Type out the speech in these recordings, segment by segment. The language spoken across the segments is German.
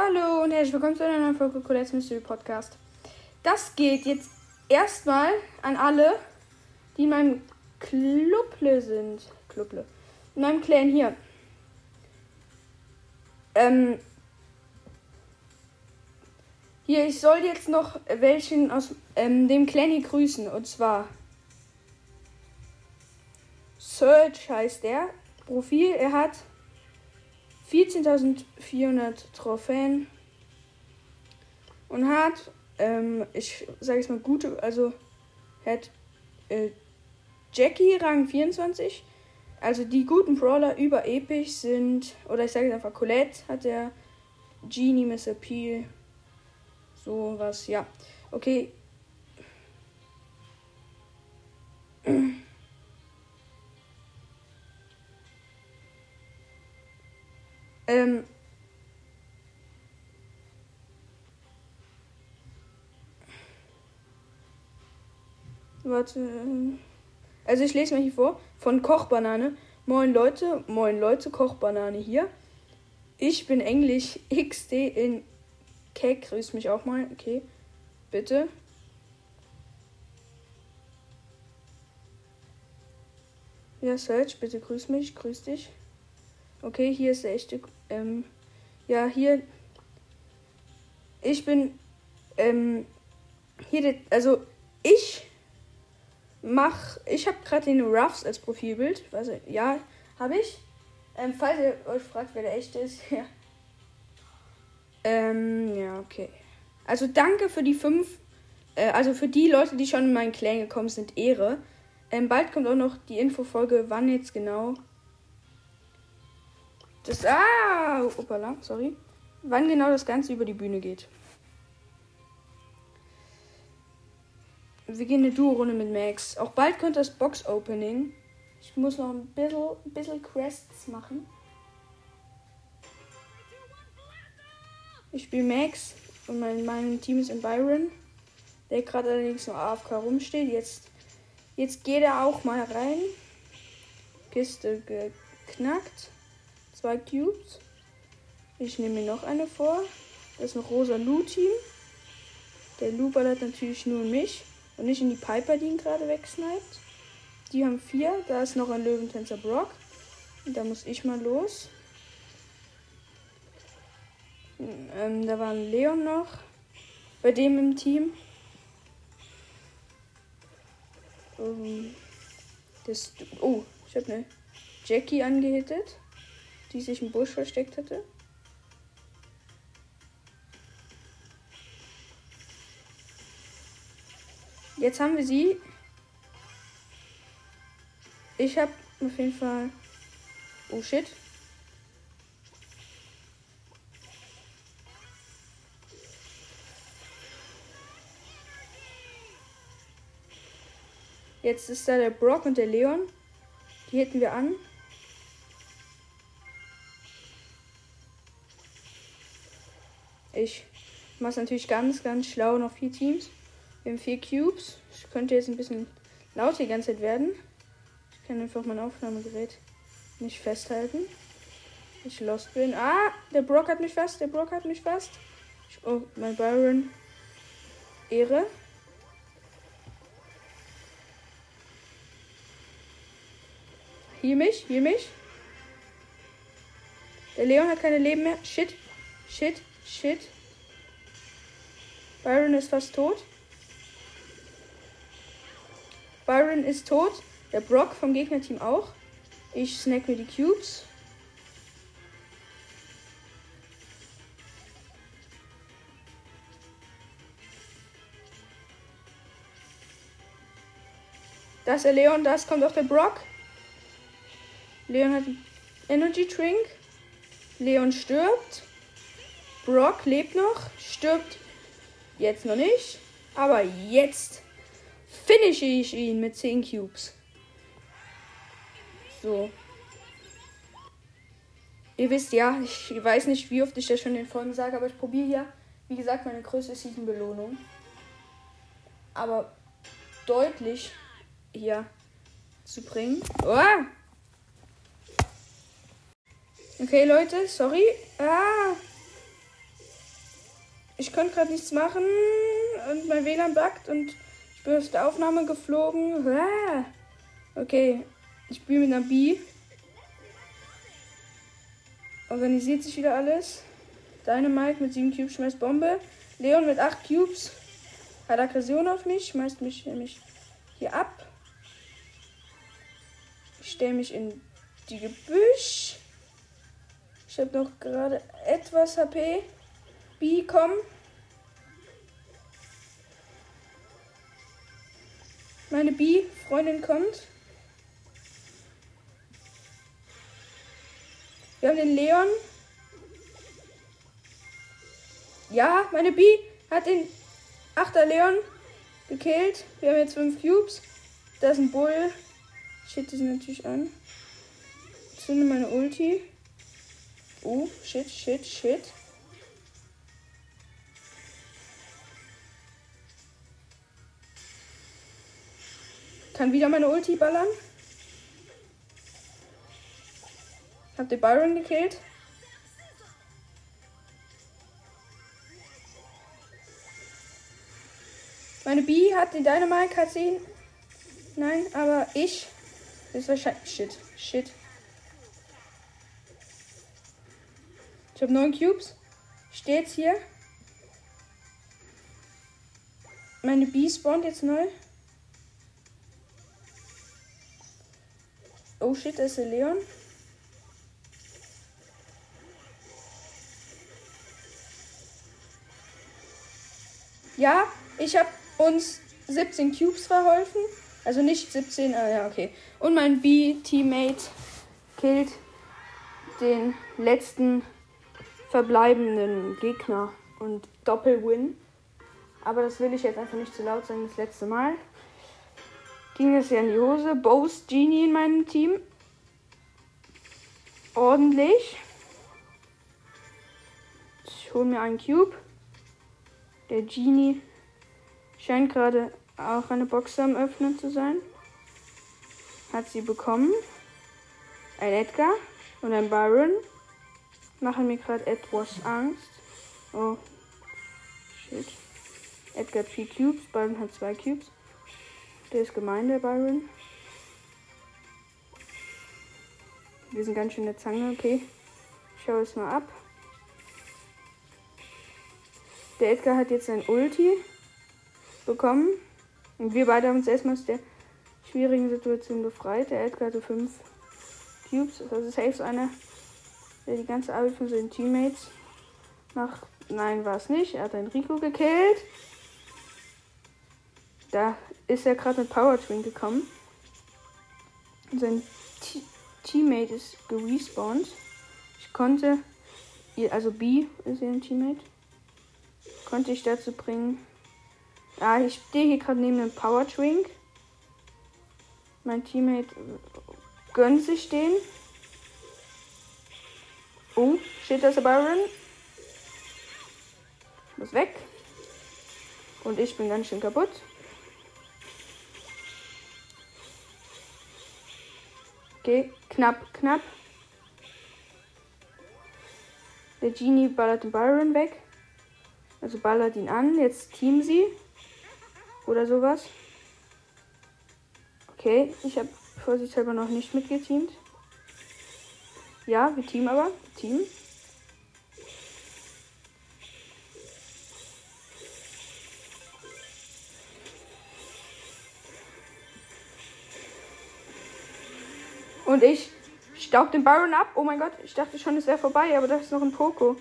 Hallo und herzlich willkommen zu einer neuen Folge Colette's Mystery Podcast. Das geht jetzt erstmal an alle, die in meinem Cluble sind. Cluble. In meinem Clan hier. Ähm. Hier, ich soll jetzt noch welchen aus ähm, dem Clan hier grüßen. Und zwar. Search heißt der. Profil. Er hat 14.400 Trophäen und hat, ähm, ich sage es mal gute, also hat äh, Jackie Rang 24. Also die guten Brawler über Episch sind, oder ich sage es einfach, Colette hat der, Genie, Mr. Peel, sowas, ja. Okay. Ähm. Warte. Also ich lese mal hier vor. Von Kochbanane. Moin Leute, moin Leute, Kochbanane hier. Ich bin Englisch XD in Keck. Grüß mich auch mal. Okay. Bitte. Ja, Search, bitte grüß mich. Grüß dich. Okay, hier ist der echte. Ähm, ja, hier. Ich bin. Ähm, hier, also ich mach. Ich habe gerade den Ruffs als Profilbild. Also, ja, habe ich. Ähm, falls ihr euch fragt, wer der echte ist, ja. Ähm, ja, okay. Also danke für die fünf. Äh, also für die Leute, die schon in meinen Clan gekommen sind, Ehre. Ähm, bald kommt auch noch die Infofolge, wann jetzt genau. Das. Ah! Opala, sorry. Wann genau das Ganze über die Bühne geht. Wir gehen eine Duo-Runde mit Max. Auch bald könnte das Box-Opening. Ich muss noch ein bisschen, ein bisschen Quests machen. Ich spiele Max und mein, mein Team ist in Byron. Der gerade allerdings noch AFK rumsteht. Jetzt, jetzt geht er auch mal rein. Kiste geknackt. Zwei Cubes. Ich nehme mir noch eine vor. Das ist noch rosa Lu-Team. Der Lu ballert natürlich nur mich und nicht in die Piper, die ihn gerade wegsniped. Die haben vier. Da ist noch ein Löwentänzer Brock. Und da muss ich mal los. Ähm, da war ein Leon noch. Bei dem im Team. Um, das, oh, ich habe eine Jackie angehittet die sich im Busch versteckt hatte. Jetzt haben wir sie. Ich habe auf jeden Fall. Oh shit. Jetzt ist da der Brock und der Leon. Die hätten wir an. Ich mache es natürlich ganz, ganz schlau. Noch vier Teams. Wir haben vier Cubes. Ich könnte jetzt ein bisschen laut die ganze Zeit werden. Ich kann einfach mein Aufnahmegerät nicht festhalten. Ich lost bin. Ah, der Brock hat mich fast. Der Brock hat mich fast. Ich, oh, mein Byron. Ehre. Hier mich, hier mich. Der Leon hat keine Leben mehr. Shit, shit. Shit. Byron ist fast tot. Byron ist tot. Der Brock vom Gegnerteam auch. Ich snack mir die Cubes. Das ist der Leon, das kommt auch der Brock. Leon hat Energy Drink. Leon stirbt. Brock lebt noch, stirbt jetzt noch nicht, aber jetzt finische ich ihn mit 10 Cubes. So. Ihr wisst ja, ich weiß nicht, wie oft ich das schon in den Folgen sage, aber ich probiere ja, wie gesagt, meine größte Season-Belohnung. Aber deutlich hier zu bringen. Oh! Okay, Leute, sorry. Ah! Ich konnte gerade nichts machen und mein WLAN buggt und ich bin aus der Aufnahme geflogen. Okay, ich spiele mit einer B. Organisiert sich wieder alles. Dynamite mit 7 Cubes schmeißt Bombe. Leon mit 8 Cubes hat Aggression auf mich, schmeißt mich nämlich hier ab. Ich stelle mich in die Gebüsch. Ich habe noch gerade etwas HP. B, komm. Meine B-Freundin kommt. Wir haben den Leon. Ja, meine B hat den Achter Leon gekillt. Wir haben jetzt fünf Cubes. Da ist ein Bull. Shit, die sind natürlich an. Zünde meine Ulti. Oh, shit, shit, shit. Kann wieder meine Ulti ballern. Hab den Byron gekillt. Meine B hat den Dynamite, hat sie. Nein, aber ich. Das ist wahrscheinlich. Shit. Shit. Ich habe neun Cubes. Steht's hier. Meine B spawnt jetzt neu. Oh shit, das ist der Leon. Ja, ich habe uns 17 Cubes verholfen. Also nicht 17, ah ja, okay. Und mein B-Teammate killt den letzten verbleibenden Gegner und Doppelwin. Aber das will ich jetzt einfach nicht zu laut sagen, das letzte Mal. Ging es ja in die Hose. Bose Genie in meinem Team. Ordentlich. Ich hole mir einen Cube. Der Genie Scheint gerade auch eine Box am Öffnen zu sein. Hat sie bekommen. Ein Edgar und ein Byron machen mir gerade etwas Angst. Oh. Shit. Edgar hat vier Cubes, Byron hat zwei Cubes. Der ist gemein, der Byron. Wir sind ganz schön der Zange, okay. Ich schaue es mal ab. Der Edgar hat jetzt ein Ulti bekommen. Und wir beide haben uns erstmal aus der schwierigen Situation befreit. Der Edgar hatte 5 Cubes. Das ist safe einer, der die ganze Arbeit von seinen Teammates macht. Nein, war es nicht. Er hat einen Rico gekillt. Da ist er gerade mit Power Twin gekommen. Und sein T Teammate ist gerespawnt. Ich konnte, also B ist ihr Teammate, konnte ich dazu bringen, ja, ich stehe hier gerade neben einem Power Drink. Mein Teammate gönnt sich den. Oh, steht das Byron. Muss weg. Und ich bin ganz schön kaputt. Okay, knapp, knapp. Der Genie ballert den Byron weg. Also ballert ihn an. Jetzt team sie. Oder sowas. Okay, ich habe vorsichtshalber noch nicht mitgeteamt. Ja, wir teamen aber. Team. Und ich staub den Byron ab. Oh mein Gott, ich dachte schon, es wäre vorbei, aber das ist noch ein Poco.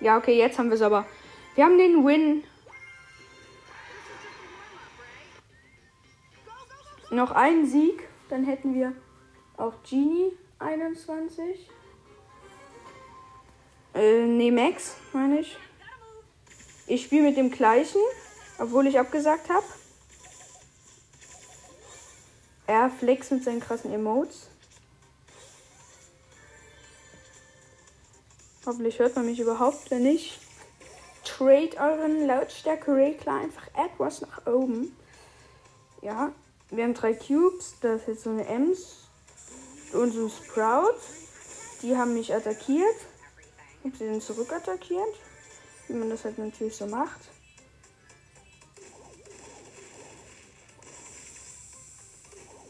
Ja, okay, jetzt haben wir es aber. Wir haben den Win. Noch einen Sieg, dann hätten wir auch Genie 21. Äh, nee, Max, meine ich. Ich spiele mit dem gleichen, obwohl ich abgesagt habe. Er flex mit seinen krassen Emotes. Hoffentlich hört man mich überhaupt, wenn nicht. Trade euren Lautstärke-Regler einfach etwas nach oben. Ja, wir haben drei Cubes. Das ist jetzt so eine Ems. Und so Sprout. Die haben mich attackiert. Und sie sind zurückattackiert. Wie man das halt natürlich so macht.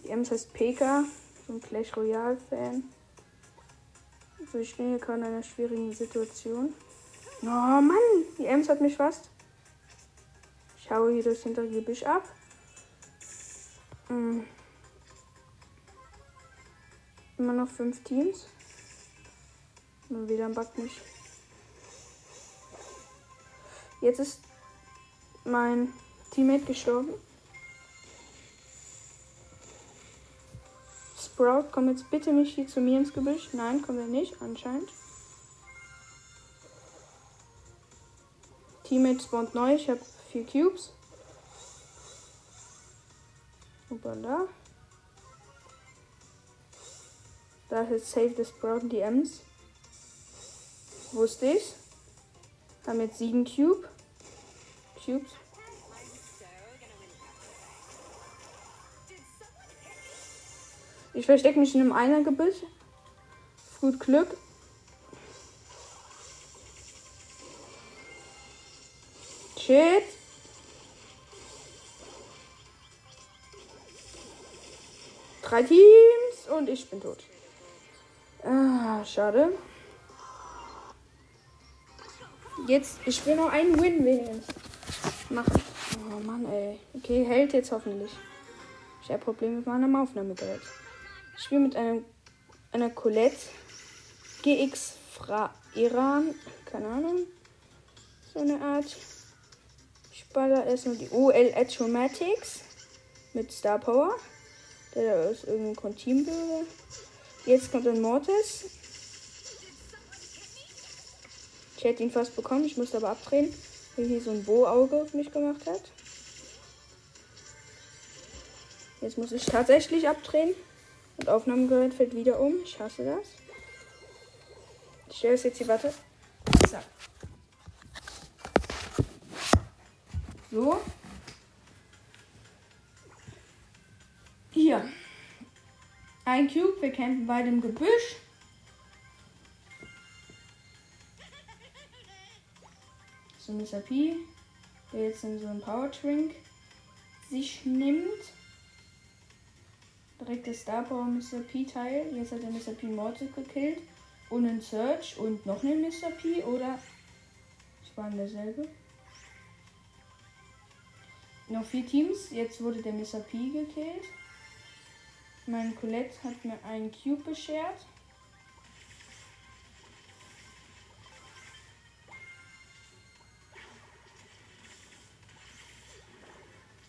Die Ems heißt Peka, so ein Clash Royale Fan. Also ich bin hier gerade in einer schwierigen Situation. Oh Mann, die Ems hat mich fast. Ich haue hier das hintere Gebüsch ab. Hm. Immer noch fünf Teams. Und wieder backt mich. Jetzt ist mein Teammate gestorben. Sprout, komm jetzt bitte nicht hier zu mir ins Gebüsch. Nein, kommt er nicht, anscheinend. Teammate spawnt neu. Ich habe vier Cubes. Hoppala. Da ist jetzt safe das Sprout Ems. Wusste ich. Haben jetzt sieben Cube. Cubes. Ich verstecke mich in einem Einergebüsch. Gut Glück. Shit. Drei Teams und ich bin tot. Ah, schade. Jetzt, ich will noch einen Win wenigstens machen. Oh Mann, ey. Okay, hält jetzt hoffentlich. Ich habe Probleme mit meinem Aufnahmegerät. Ich spiele mit einem, einer Colette GX Fra Iran. Keine Ahnung. So eine Art. Ich baller erstmal die OL Atromatics mit Star Power. Der ist irgendein Conteambüre. Jetzt kommt ein Mortis. Hätte ihn fast bekommen, ich musste aber abdrehen, weil hier so ein Bo-Auge auf mich gemacht hat. Jetzt muss ich tatsächlich abdrehen. Und Aufnahmegerät fällt wieder um. Ich hasse das. Ich stelle es jetzt hier, warte. So. So. Hier. Ein Cube. Wir campen bei dem Gebüsch. Ein Mr. P, der jetzt in so einen Power Drink sich nimmt. Direkt das Star Power Mr. P Teil. Jetzt hat der Mr. P Mortis gekillt. Und einen Search und noch einen Mr. P. Oder. Es waren derselbe. Noch vier Teams. Jetzt wurde der Mr. P gekillt. Mein Colette hat mir einen Cube beschert.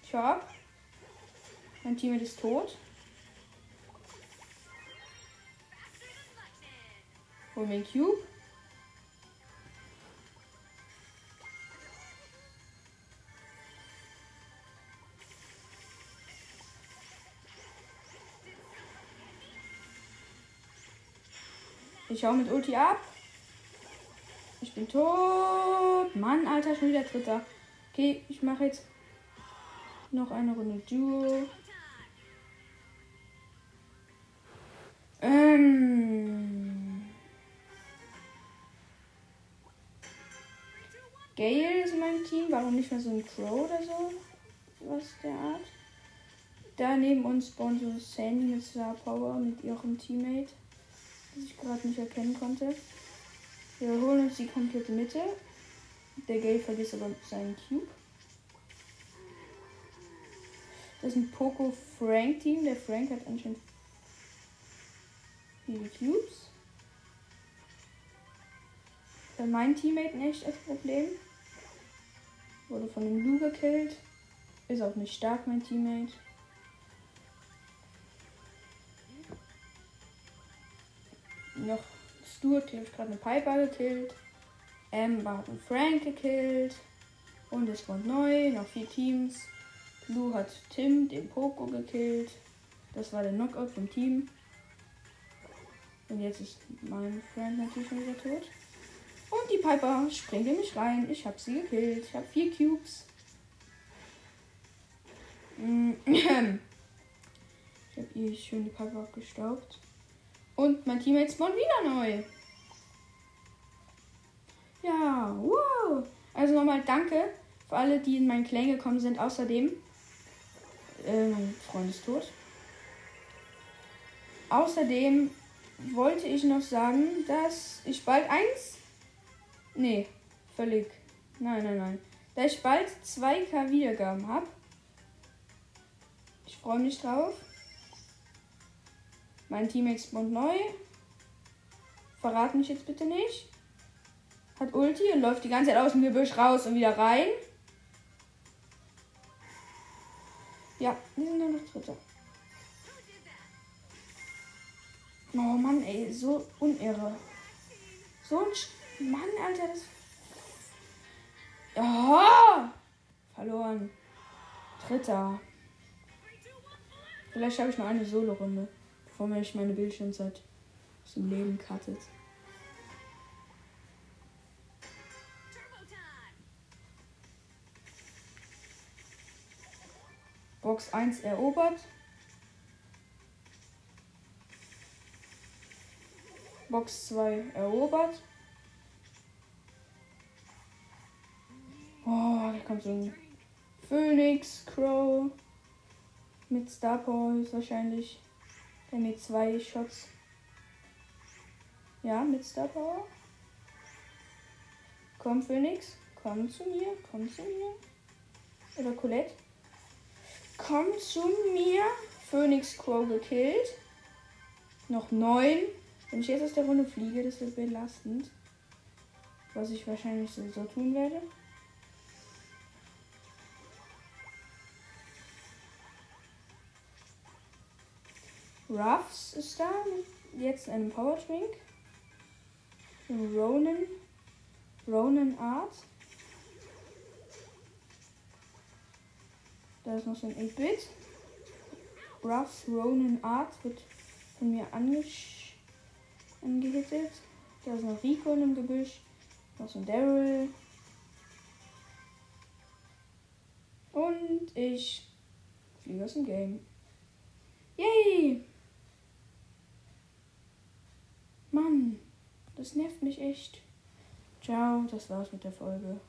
Ich hab. Mein Team ist tot. Hol mir Cube. Ich hau mit Ulti ab. Ich bin tot. Mann, Alter, schon wieder Dritter. Okay, ich mache jetzt noch eine Runde Duo. Ähm. Gale ist mein Team. Warum nicht mal so ein Crow oder so? Was der Art. Da neben uns spawnt so Sandy mit Star Power mit ihrem Teammate, das ich gerade nicht erkennen konnte. Wir holen uns die komplette Mitte. Der Gale vergisst aber seinen Cube. Das ist ein Poco Frank Team. Der Frank hat anscheinend viele Cubes. Mein Teammate ein echtes Problem. Wurde von dem Lu gekillt. Ist auch nicht stark, mein Teammate. Noch Stuart hat gerade eine Piper gekillt. Amber hat einen Frank gekillt. Und es kommt neu, noch vier Teams. Blue hat Tim, den Poco, gekillt. Das war der Knockout vom Team. Und jetzt ist mein Freund natürlich schon wieder tot. Und die Piper springt in mich rein. Ich habe sie gekillt. Ich habe vier Cubes. Ich habe ihr schön die Piper abgestaubt. Und mein Teammate spawnt wieder neu. Ja, wow. Also nochmal danke für alle, die in meinen Clan gekommen sind. Außerdem, äh, mein Freund ist tot. Außerdem wollte ich noch sagen, dass ich bald eins. Nee, völlig. Nein, nein, nein. Da ich bald 2K Wiedergaben habe. Ich freue mich drauf. Mein Teammate spawnt neu. Verrat mich jetzt bitte nicht. Hat Ulti und läuft die ganze Zeit aus dem Gebüsch raus und wieder rein. Ja, wir sind nur noch Dritter. Oh Mann, ey, so unirre. So ein Sch Mann, Alter, das. Oh! Verloren. Dritter. Vielleicht habe ich noch eine Solo-Runde, bevor mich meine Bildschirmzeit dem Leben cuttet. Box 1 erobert. Box 2 erobert. Oh, da kommt so ein Phoenix, Crow mit Star Power wahrscheinlich. Der mit zwei Shots. Ja, mit Star Power. Komm, Phoenix. Komm zu mir. Komm zu mir. Oder Colette. Komm zu mir. Phoenix Crow gekillt. Noch neun. Wenn ich jetzt aus der Runde fliege, das wird belastend. Was ich wahrscheinlich so tun werde. Ruffs ist da. Jetzt ein Power Drink. Ronan. Ronan Art. Da ist noch so ein 8-Bit. Ruffs Ronan Art wird von mir angehittet. Da ist noch Rico in dem Gebüsch. Noch so ein Daryl. Und ich fliege aus dem Game. Yay! Mann, das nervt mich echt. Ciao, das war's mit der Folge.